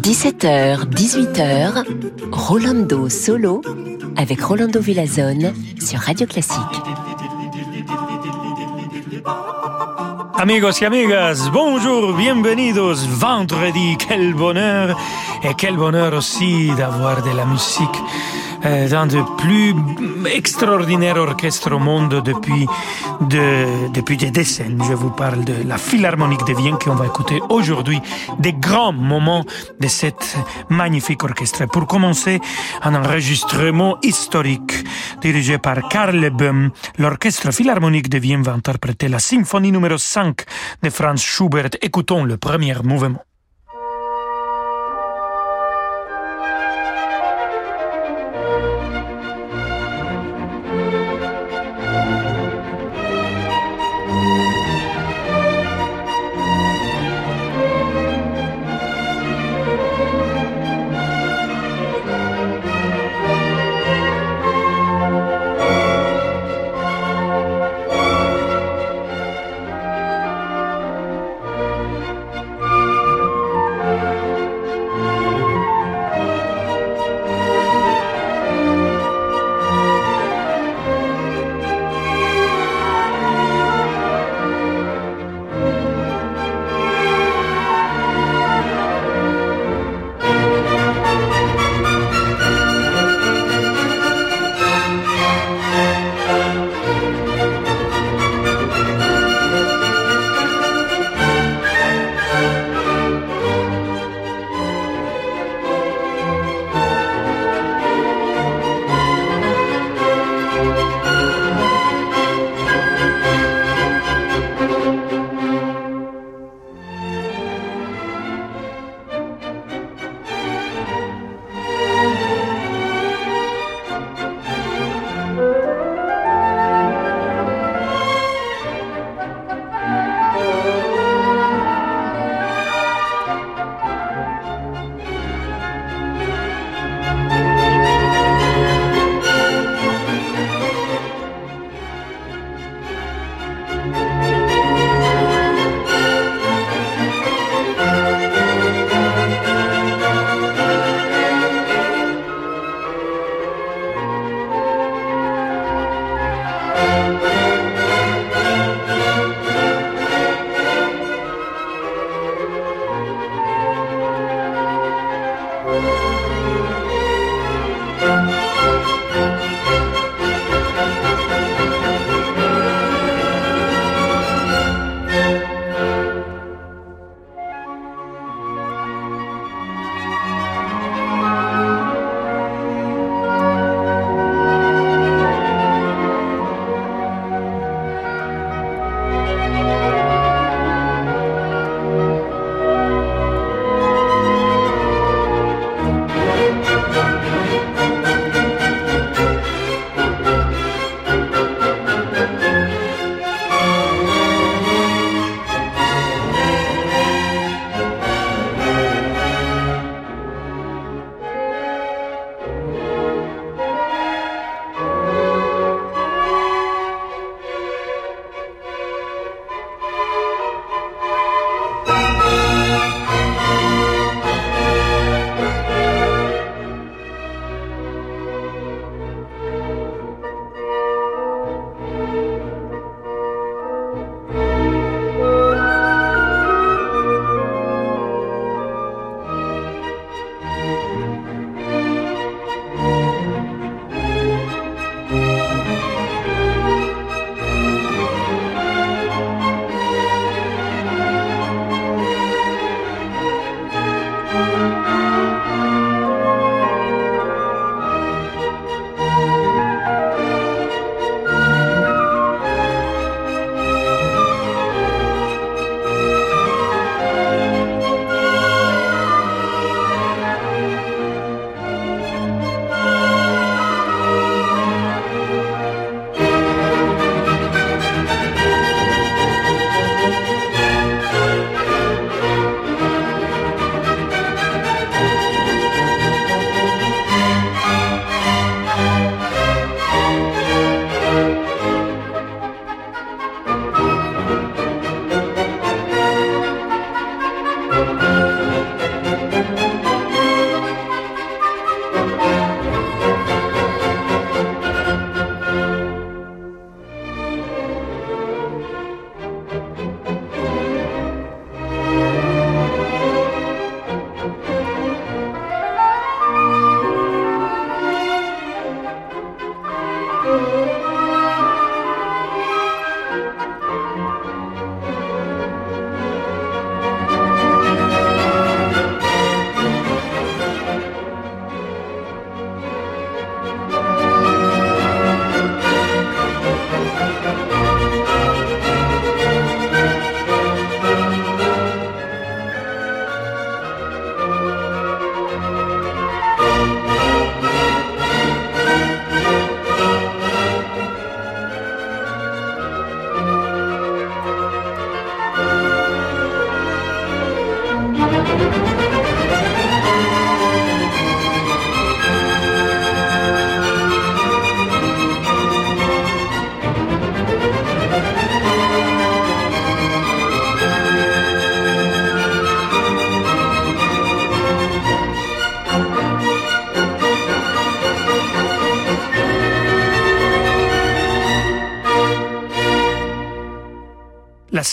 17h, 18h, Rolando Solo avec Rolando Villazone sur Radio Classique. Amigos y amigas, bonjour, bienvenidos, vendredi, quel bonheur, et quel bonheur aussi d'avoir de la musique euh, dans plus extraordinaires orchestres au monde depuis, de, depuis des décennies. Je vous parle de la Philharmonique de Vienne qu'on va écouter aujourd'hui, des grands moments de cette magnifique orchestre. Pour commencer, un enregistrement historique dirigé par Karl Böhm. L'orchestre Philharmonique de Vienne va interpréter la symphonie numéro 5 de Franz Schubert. Écoutons le premier mouvement.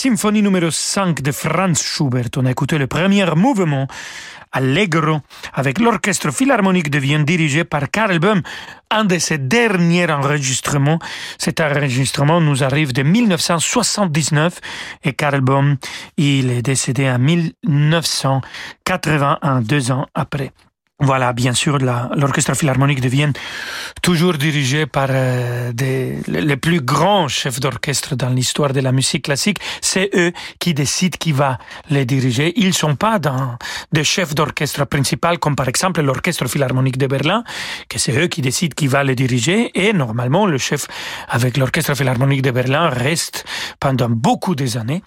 Symphonie numéro 5 de Franz Schubert. On a écouté le premier mouvement Allegro avec l'orchestre philharmonique de Vienne dirigé par Karl Böhm, un de ses derniers enregistrements. Cet enregistrement nous arrive de 1979 et Karl Böhm, il est décédé en 1981, deux ans après. Voilà, bien sûr, l'Orchestre Philharmonique de Vienne, toujours dirigé par euh, des, les plus grands chefs d'orchestre dans l'histoire de la musique classique. C'est eux qui décident qui va les diriger. Ils sont pas dans des chefs d'orchestre principal, comme par exemple l'Orchestre Philharmonique de Berlin, que c'est eux qui décident qui va les diriger. Et normalement, le chef avec l'Orchestre Philharmonique de Berlin reste pendant beaucoup des années.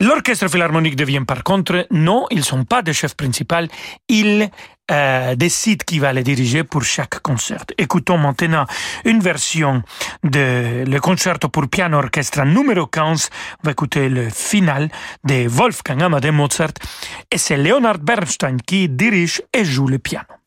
L'Orchestre Philharmonique de Vienne, par contre, non, ils sont pas des chefs principaux. Ils euh, décide qui va les diriger pour chaque concert. Écoutons maintenant une version de le concerto pour piano orchestre numéro 15. On va écouter le final de Wolfgang Amadeus Mozart et c'est Leonard Bernstein qui dirige et joue le piano.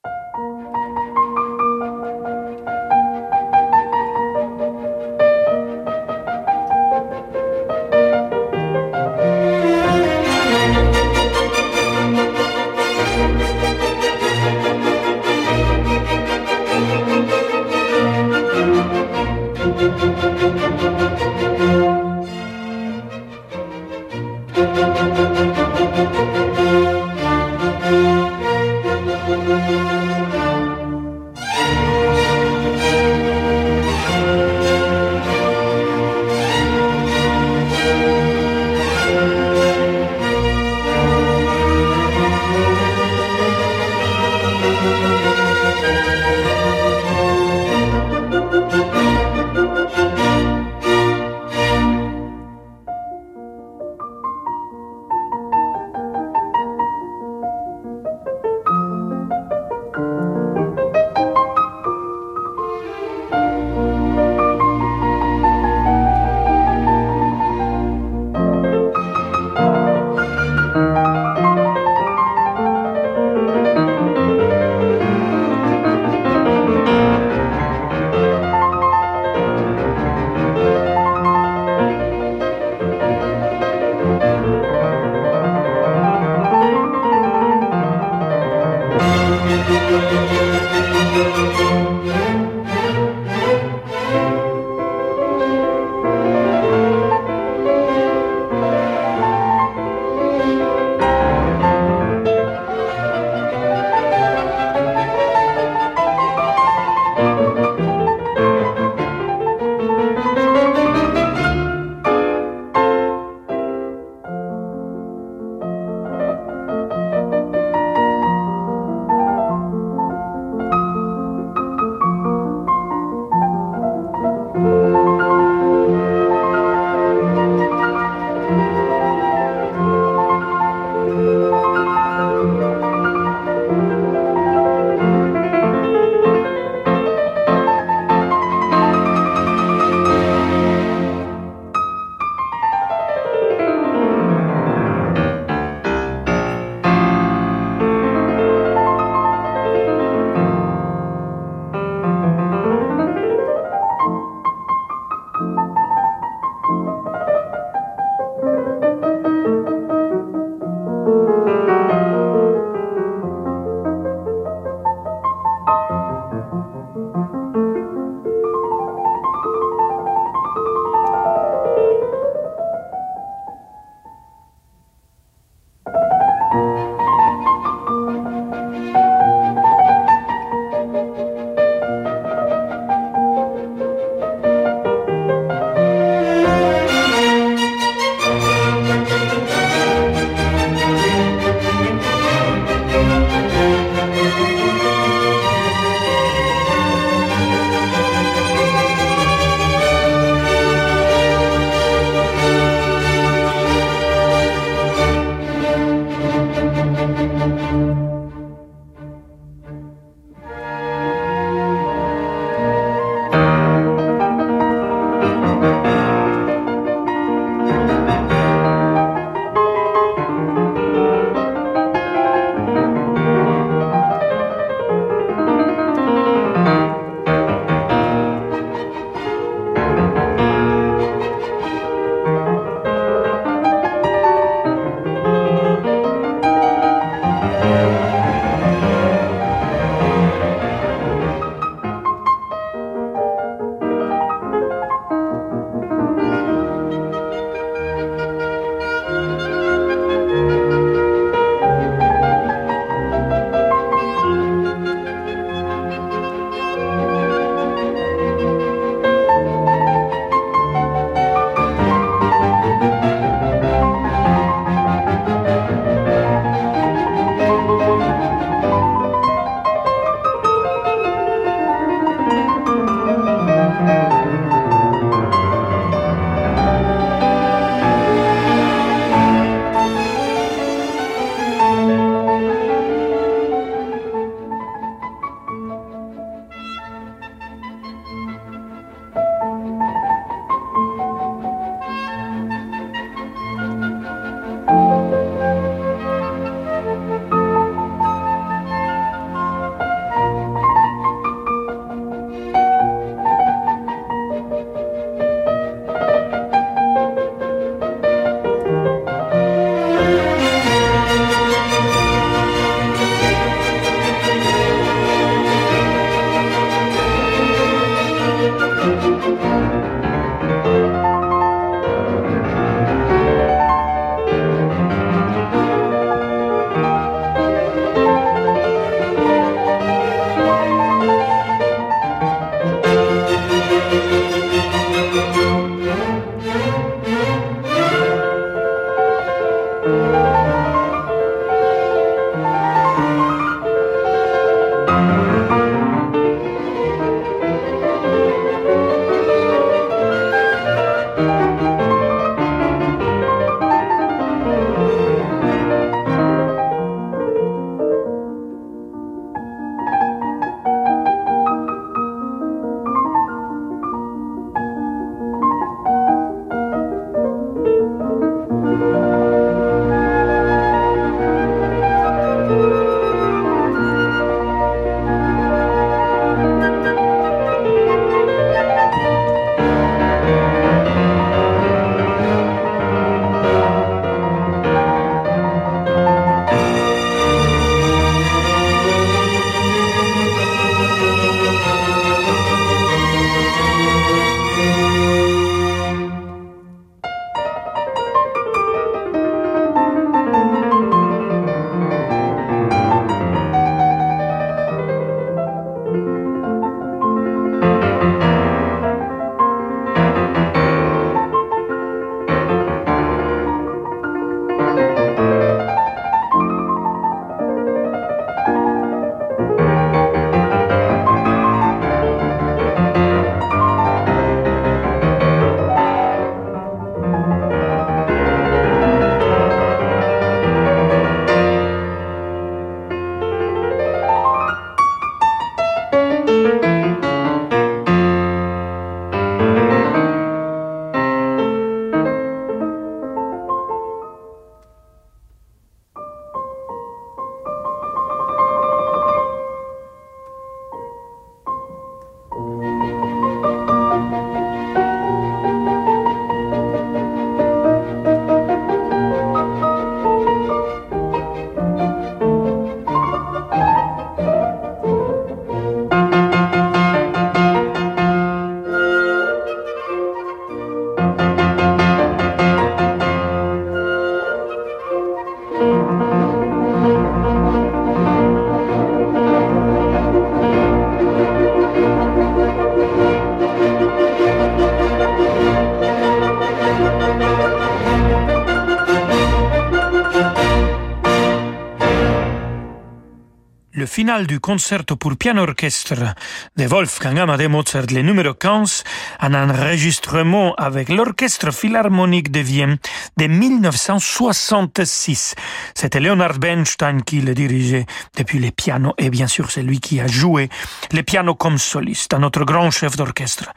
Finale du concerto pour piano-orchestre de Wolfgang Amadeus Mozart, le numéro 15, un enregistrement avec l'Orchestre Philharmonique de Vienne de 1966. C'était Leonard Bernstein qui le dirigeait depuis les pianos et bien sûr c'est lui qui a joué les pianos comme soliste. Un autre grand chef d'orchestre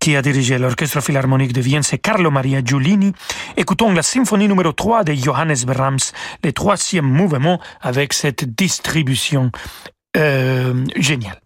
qui a dirigé l'Orchestre Philharmonique de Vienne, c'est Carlo Maria Giulini. Écoutons la symphonie numéro 3 de Johannes Brahms, le troisième mouvement avec cette distribution euh, géniale.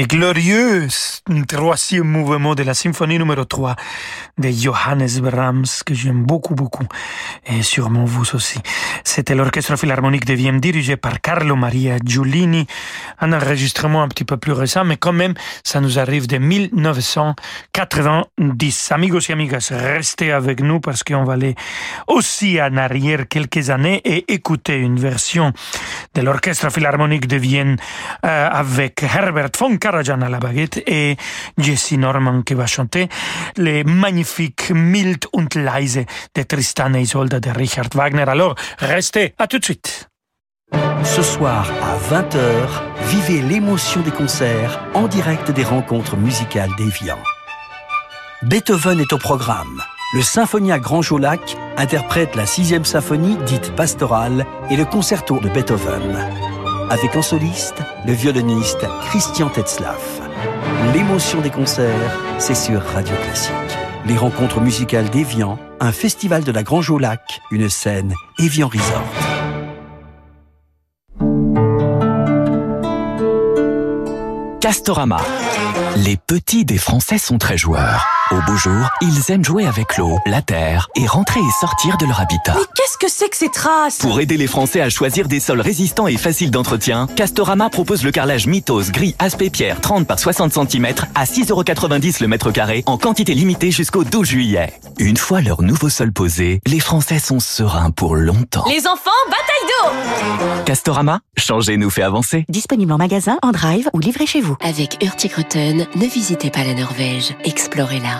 Les glorieux troisième mouvement de la symphonie numéro 3 de Johannes Brahms, que j'aime beaucoup, beaucoup, et sûrement vous aussi. C'était l'orchestre philharmonique de Vienne dirigé par Carlo Maria Giulini, un enregistrement un petit peu plus récent, mais quand même, ça nous arrive de 1990. Amigos et amigas, restez avec nous parce qu'on va aller aussi en arrière quelques années et écouter une version de l'orchestre philharmonique de Vienne euh, avec Herbert von Karajan à la baguette et Jesse Norman qui va chanter les magnifiques Mild und leise de Tristan et de Richard Wagner. Alors, restez, à tout de suite. Ce soir à 20h, vivez l'émotion des concerts en direct des rencontres musicales d'Evian. Beethoven est au programme. Le Symphonia Grand Jolac interprète la sixième symphonie dite pastorale et le concerto de Beethoven avec en soliste le violoniste Christian Tetzlaff. L'émotion des concerts, c'est sur Radio Classique. Les rencontres musicales d'Evian, un festival de la Grange au Lac, une scène Evian Resort. Castorama. Les petits des Français sont très joueurs. Au beau jour, ils aiment jouer avec l'eau, la terre et rentrer et sortir de leur habitat. Mais qu'est-ce que c'est que ces traces? Pour aider les Français à choisir des sols résistants et faciles d'entretien, Castorama propose le carrelage Mythos gris aspect pierre 30 par 60 cm à 6,90€ le mètre carré en quantité limitée jusqu'au 12 juillet. Une fois leur nouveau sol posé, les Français sont sereins pour longtemps. Les enfants, bataille d'eau Castorama, changer nous fait avancer. Disponible en magasin, en drive ou livré chez vous. Avec Hurtigruten, ne visitez pas la Norvège, explorez-la.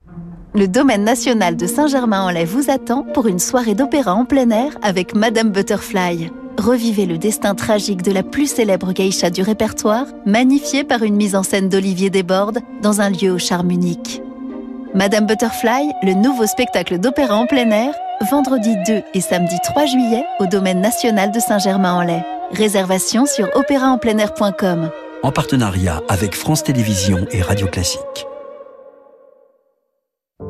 Le domaine national de Saint-Germain-en-Laye vous attend pour une soirée d'opéra en plein air avec Madame Butterfly. Revivez le destin tragique de la plus célèbre geisha du répertoire, magnifié par une mise en scène d'Olivier Desbordes dans un lieu au charme unique. Madame Butterfly, le nouveau spectacle d'opéra en plein air, vendredi 2 et samedi 3 juillet au domaine national de Saint-Germain-en-Laye. Réservation sur opéraenpleinair.com. En partenariat avec France Télévisions et Radio Classique.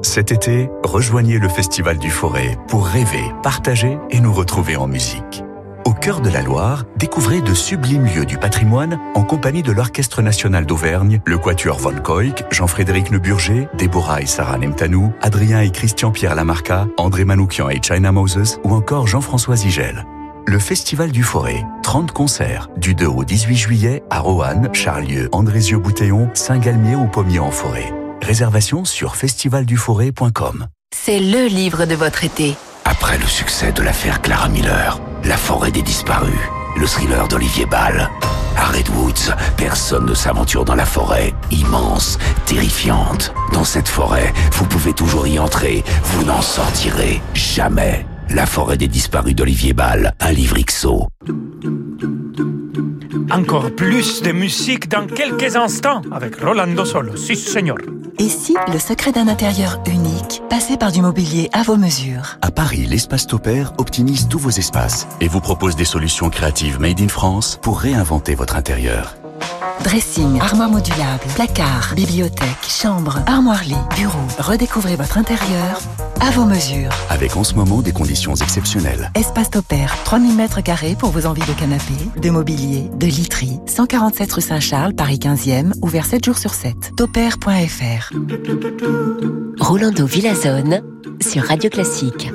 Cet été, rejoignez le Festival du Forêt pour rêver, partager et nous retrouver en musique. Au cœur de la Loire, découvrez de sublimes lieux du patrimoine en compagnie de l'Orchestre national d'Auvergne, le Quatuor Von Koik, Jean-Frédéric Neuburger, Déborah et Sarah Nemtanou, Adrien et Christian-Pierre Lamarca, André Manoukian et China Moses ou encore Jean-François Zigel. Le Festival du Forêt, 30 concerts, du 2 au 18 juillet à Roanne, Charlieu, Andrézieux-Boutéon, Saint-Galmier ou Pommier-en-Forêt. Réservation sur festivalduforêt.com. C'est le livre de votre été. Après le succès de l'affaire Clara Miller, La forêt des disparus, le thriller d'Olivier Ball, à Redwoods, personne ne s'aventure dans la forêt, immense, terrifiante. Dans cette forêt, vous pouvez toujours y entrer, vous n'en sortirez jamais. La forêt des disparus d'Olivier Ball, un livre XO. Encore plus de musique dans quelques instants avec Rolando Solo. Si, señor. Et si le secret d'un intérieur unique passait par du mobilier à vos mesures? À Paris, l'espace Topair optimise tous vos espaces et vous propose des solutions créatives made in France pour réinventer votre intérieur. Dressing, armoire modulable, placard, bibliothèque, chambre, armoire-lit, bureau. Redécouvrez votre intérieur à vos mesures. Avec en ce moment des conditions exceptionnelles. Espace Topair, 3000 mètres carrés pour vos envies de canapé, de mobilier, de literie. 147 rue Saint-Charles, Paris 15e, ouvert 7 jours sur 7. Topair.fr. Rolando Villazone sur Radio Classique.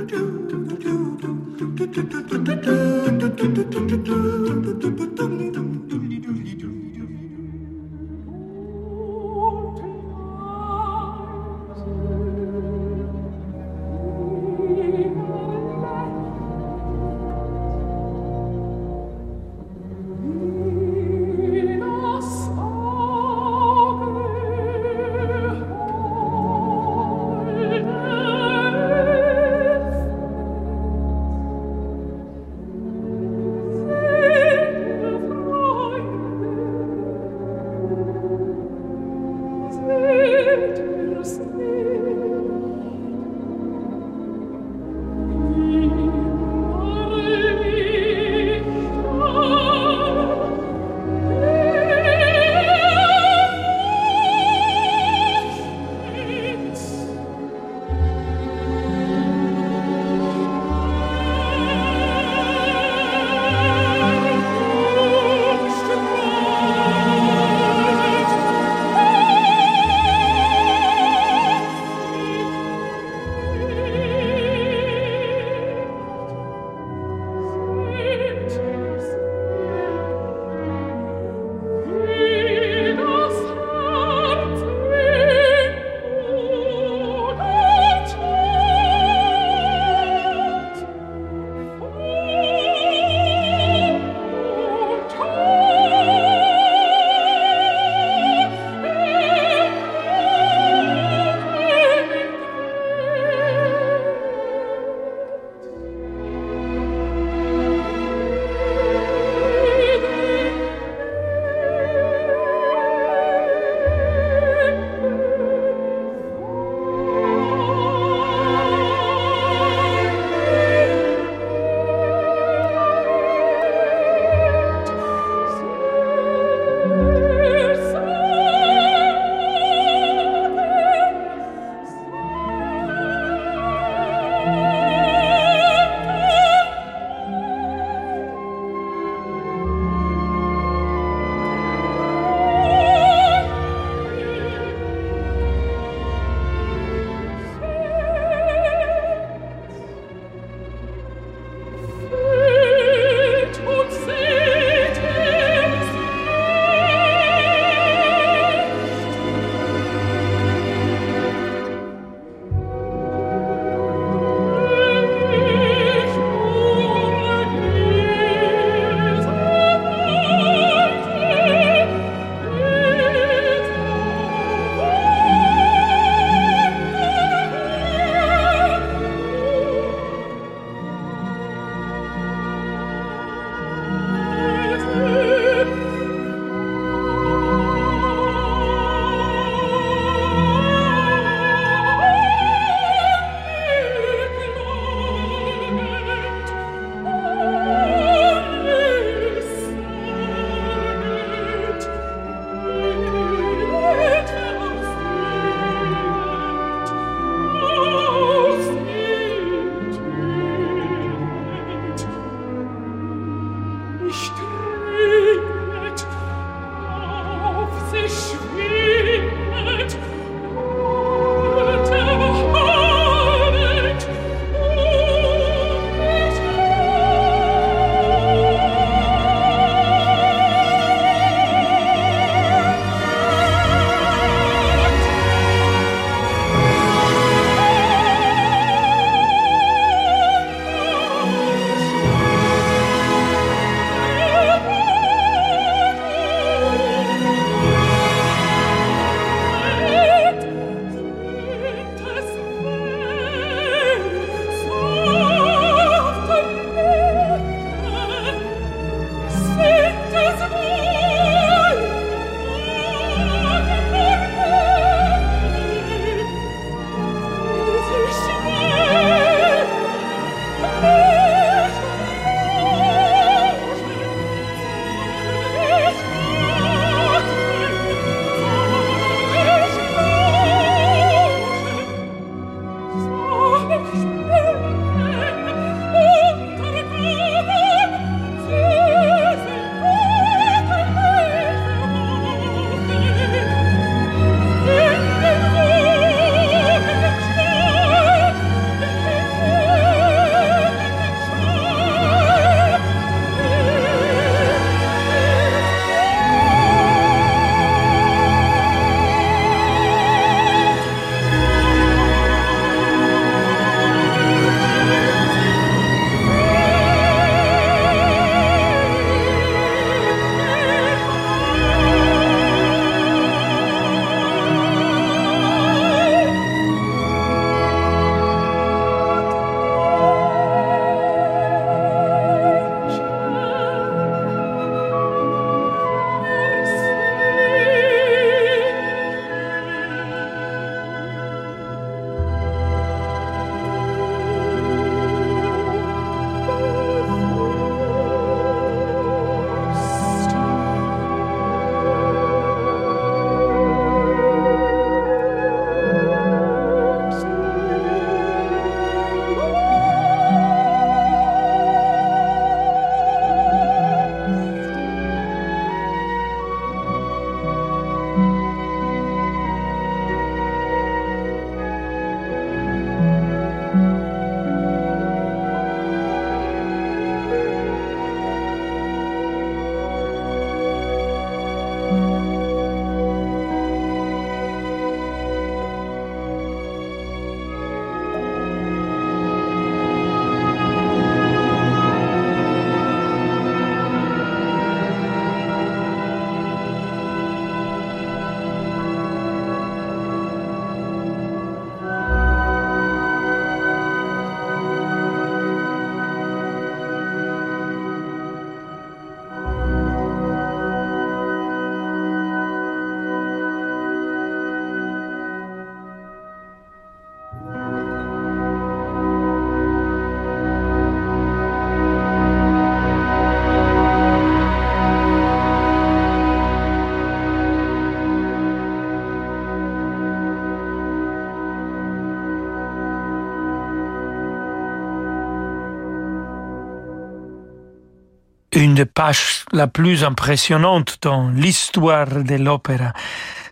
Une des pages la plus impressionnantes dans l'histoire de l'opéra.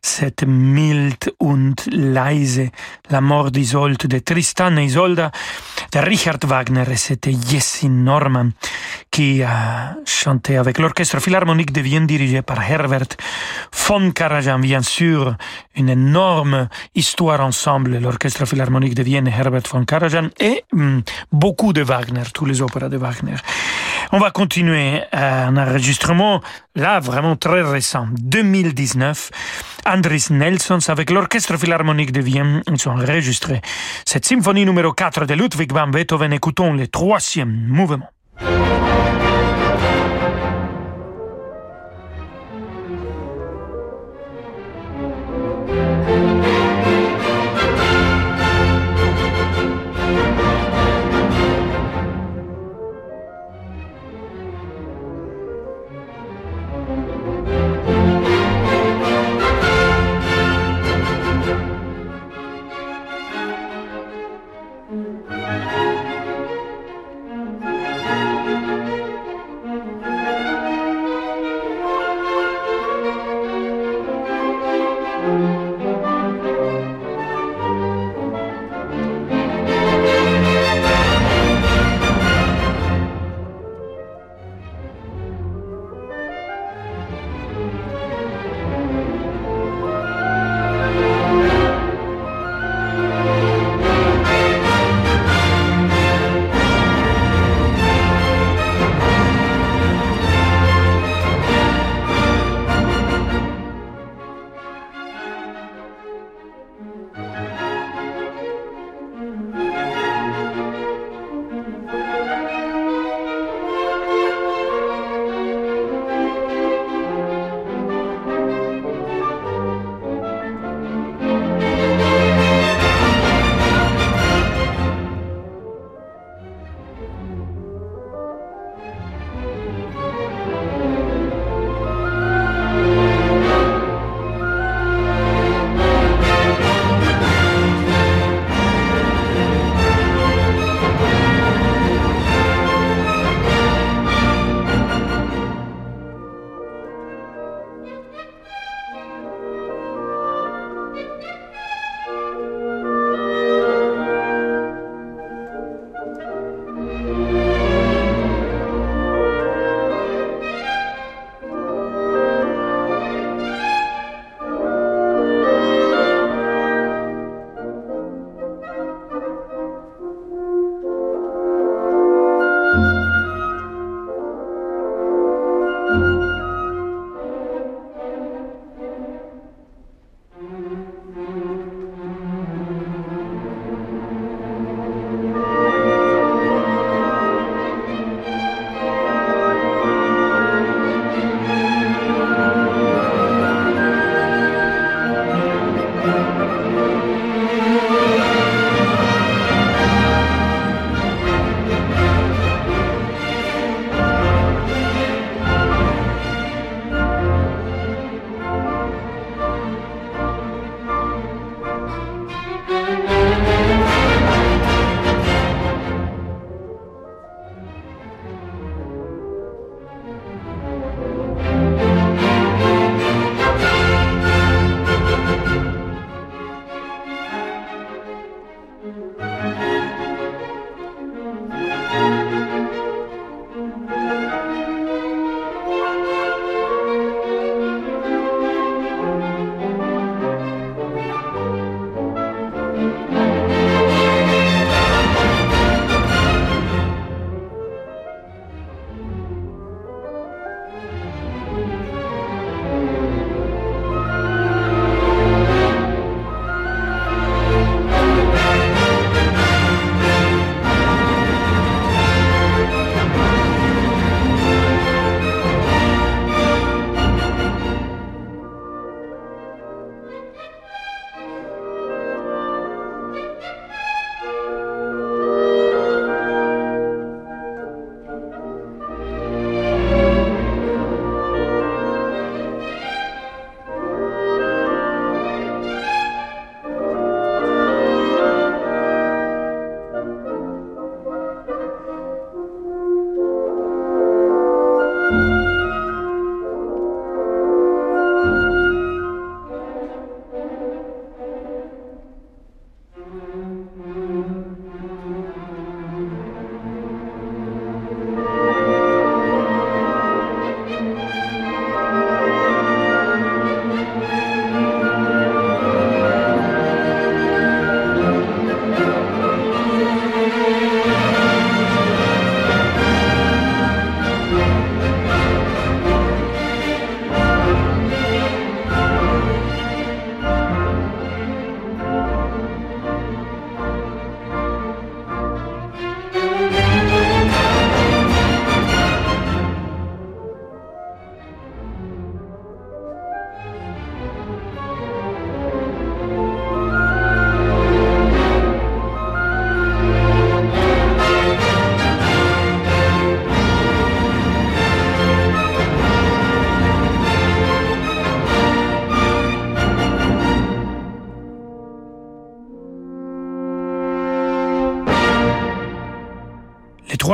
Cette Mild und leise, la mort d'Isolde, de Tristan et Isolde, de Richard Wagner, et c'était Jessie Norman qui a chanté avec l'orchestre philharmonique de Vienne dirigé par Herbert von Karajan, bien sûr, une énorme histoire ensemble, l'orchestre philharmonique de Vienne, Herbert von Karajan, et hum, beaucoup de Wagner, tous les opéras de Wagner. On va continuer un enregistrement, là, vraiment très récent, 2019. Andris Nelsons avec l'Orchestre Philharmonique de Vienne, ils ont enregistré cette symphonie numéro 4 de Ludwig van Beethoven. Écoutons le troisième mouvement.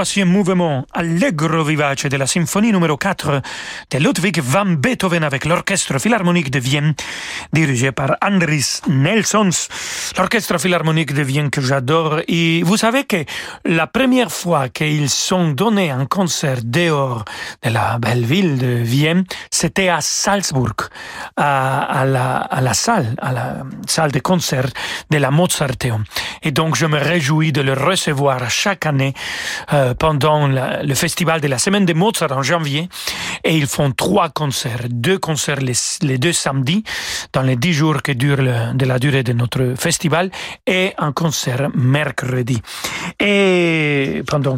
Troisième mouvement Allegro vivace de la symphonie numéro 4 de Ludwig van Beethoven avec l'Orchestre Philharmonique de Vienne, dirigé par Andris Nelsons. L'Orchestre Philharmonique de Vienne que j'adore. Et vous savez que la première fois qu'ils sont donnés un concert dehors de la belle ville de Vienne, c'était à la, à la salle, à la salle de concert de la Mozarteum. Et donc, je me réjouis de le recevoir chaque année euh, pendant le festival de la semaine de Mozart en janvier. Et ils font trois concerts, deux concerts les, deux samedis, dans les dix jours que dure de la durée de notre festival, et un concert mercredi. Et pendant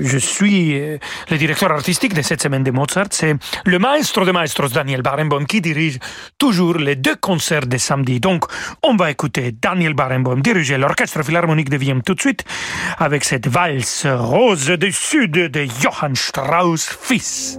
je suis euh, le directeur artistique de cette semaine de Mozart, c'est le maestro de maestros Daniel Barenboim qui dirige toujours les deux concerts de samedi. Donc, on va écouter Daniel Barenboim diriger l'orchestre philharmonique de Vienne tout de suite avec cette valse rose du sud de Johann Strauss fils.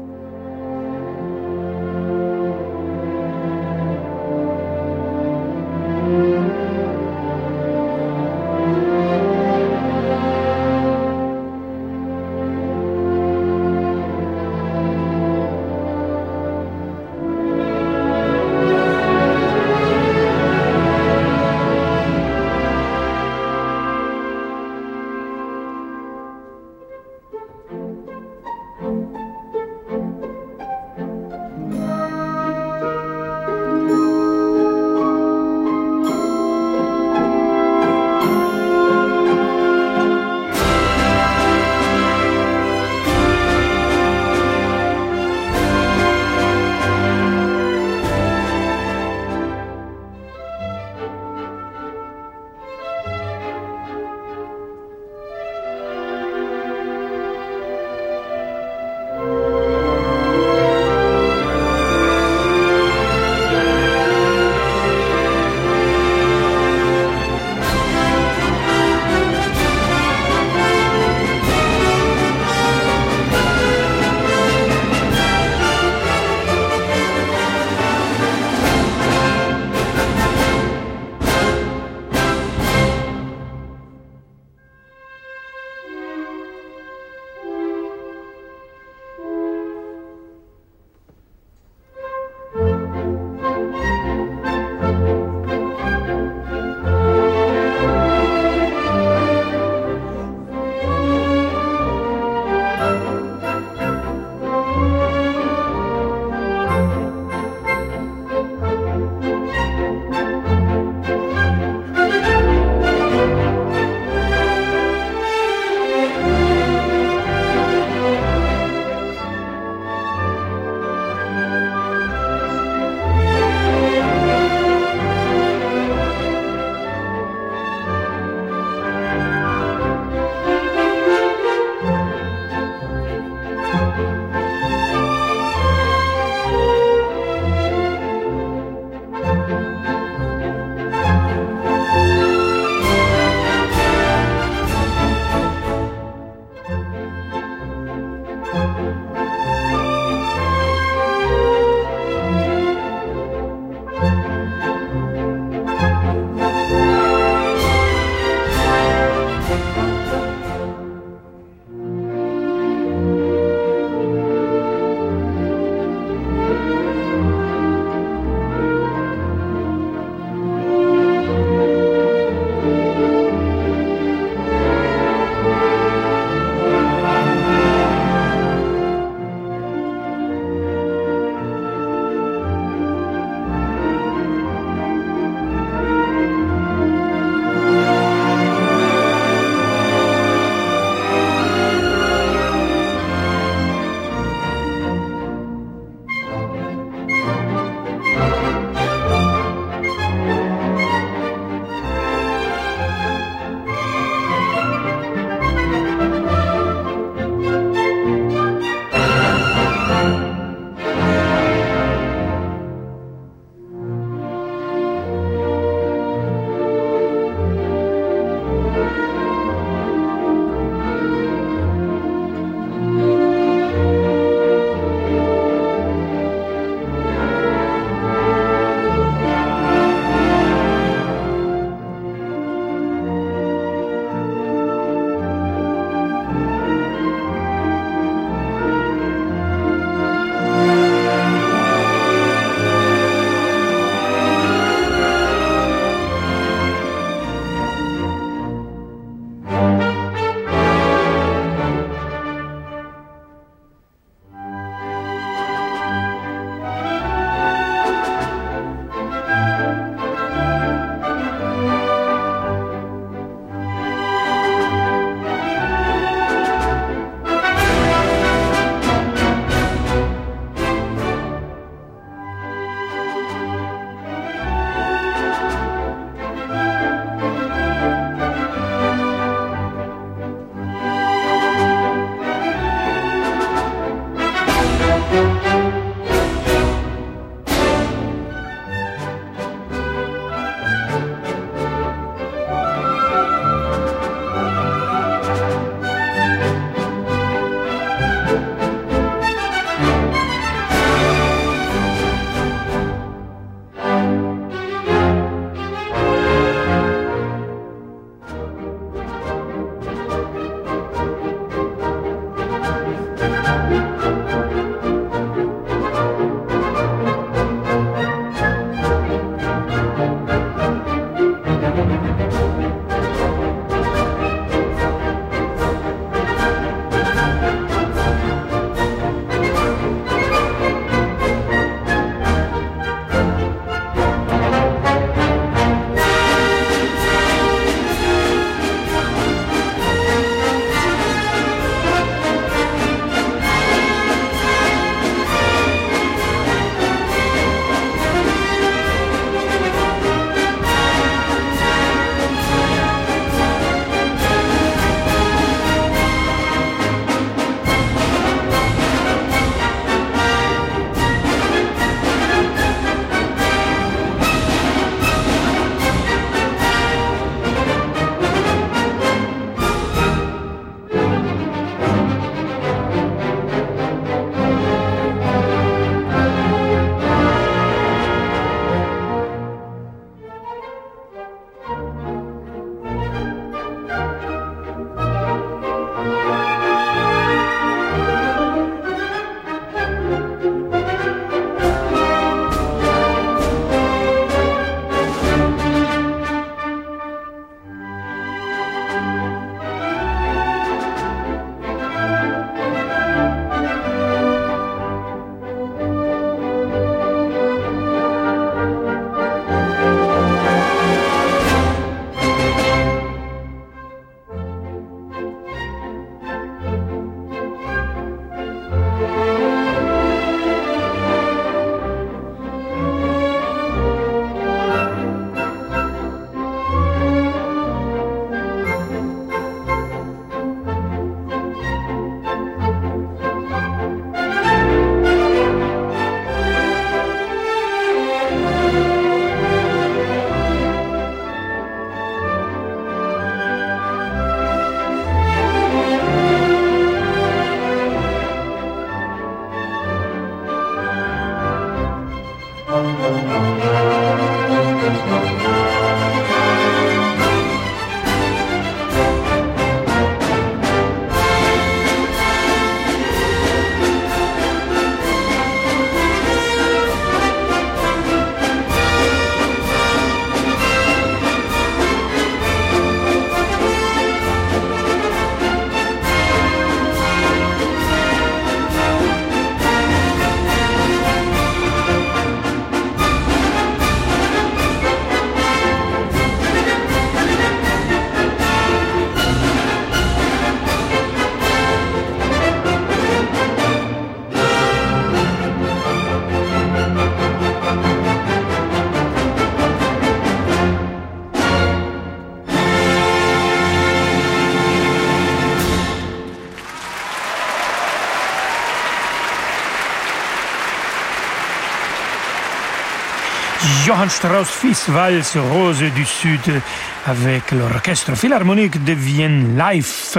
Johann Strauss fils valse rose du sud avec l'orchestre philharmonique de Vienne Life.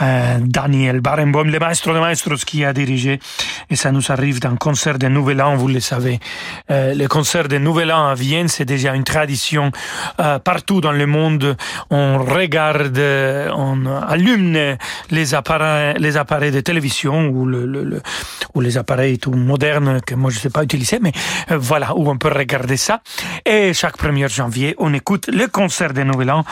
Euh, Daniel Barenboim, le maestro de maestros qui a dirigé. Et ça nous arrive d'un concert de Nouvel An, vous le savez. Euh, le concert de Nouvel An à Vienne, c'est déjà une tradition euh, partout dans le monde. On regarde, on allume les appareils, les appareils de télévision ou, le, le, ou les appareils tout modernes que moi je ne sais pas utiliser, mais euh, voilà où on peut regarder ça. Et chaque 1er janvier, on écoute le concert de Nouvel An,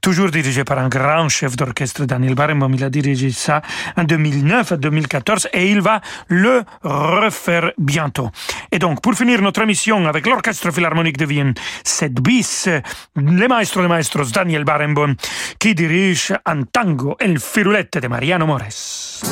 toujours dirigé par un grand chef d'orchestre, Daniel Barenboim. Il a dirigé ça en 2009 à 2014 et il va le refaire bientôt. Et donc, pour finir notre émission avec l'Orchestre Philharmonique de Vienne, 7 bis, le maestro de maestros Daniel Barenboim, qui dirige un tango, El Firulette de Mariano Mores.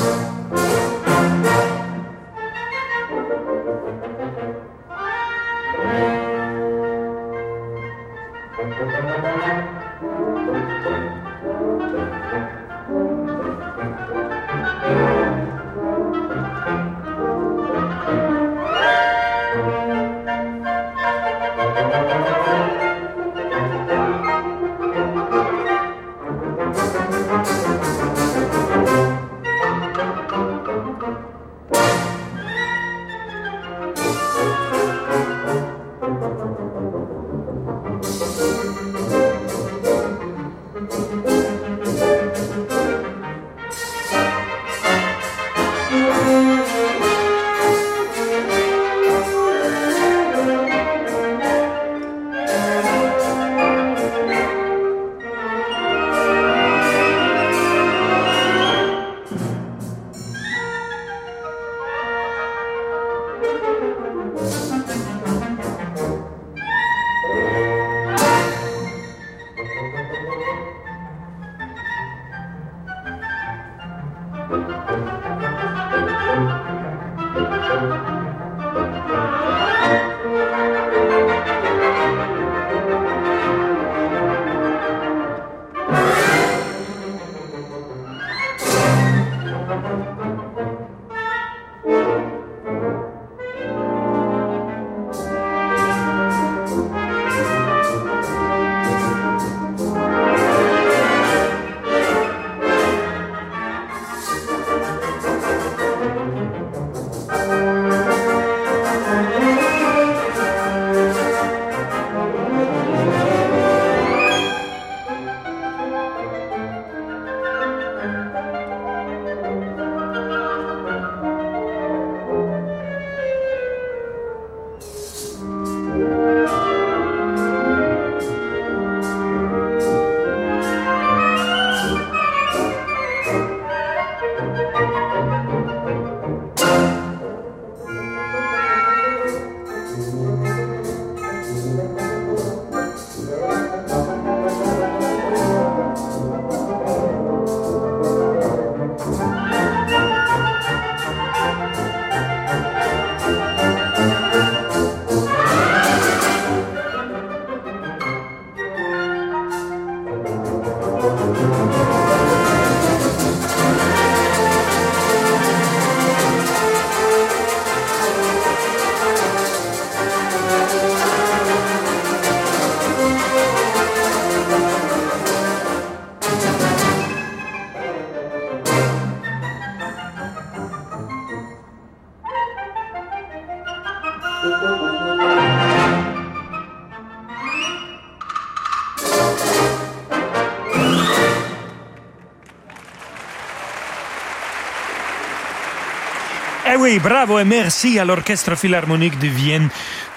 Oui, bravo et merci à l'Orchestre Philharmonique de Vienne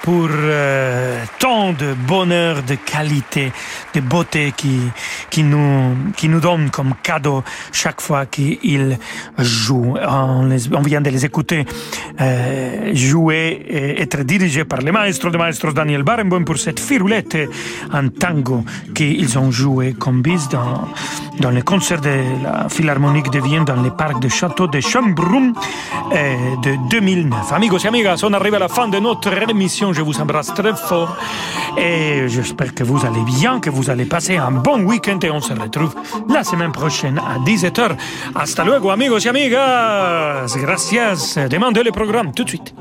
pour euh, tant de bonheur, de qualité, de beauté qui, qui, nous, qui nous donne comme cadeau chaque fois qu'ils jouent. On, on, vient de les écouter euh, jouer et être dirigés par le maestro de maestros Daniel Barenboim pour cette firulette en tango qu'ils ont joué comme bis dans, dans les concerts de la Philharmonique de Vienne dans le parc de château de Schönbrunn euh, de 2009. Amigos et amigas, on arrive à la fin de notre émission. Je vous embrasse très fort et j'espère que vous allez bien, que vous allez passer un bon week-end et on se retrouve la semaine prochaine à 17h. Hasta luego, amigos y amigas. Gracias. Demandez le programme tout de suite.